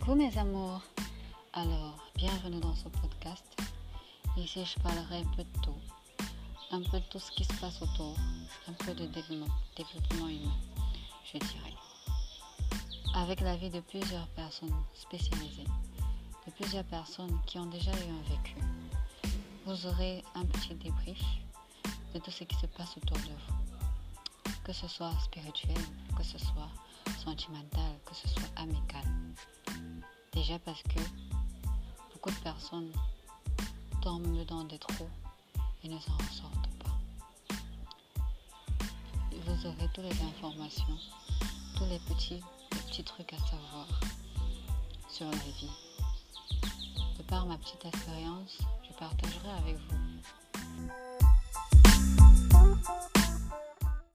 Coucou mes amours. Alors, bienvenue dans ce podcast. Ici, je parlerai un peu de tout. Un peu de tout ce qui se passe autour. Un peu de développement, développement humain, je dirais. Avec l'avis de plusieurs personnes spécialisées. De plusieurs personnes qui ont déjà eu un vécu. Vous aurez un petit débrief de tout ce qui se passe autour de vous. Que ce soit spirituel, que ce soit sentimental, que ce soit amical. Déjà parce que beaucoup de personnes tombent dans des trous et ne s'en sortent pas. Vous aurez toutes les informations, tous les petits, petits trucs à savoir sur la vie. De par ma petite expérience, je partagerai avec vous.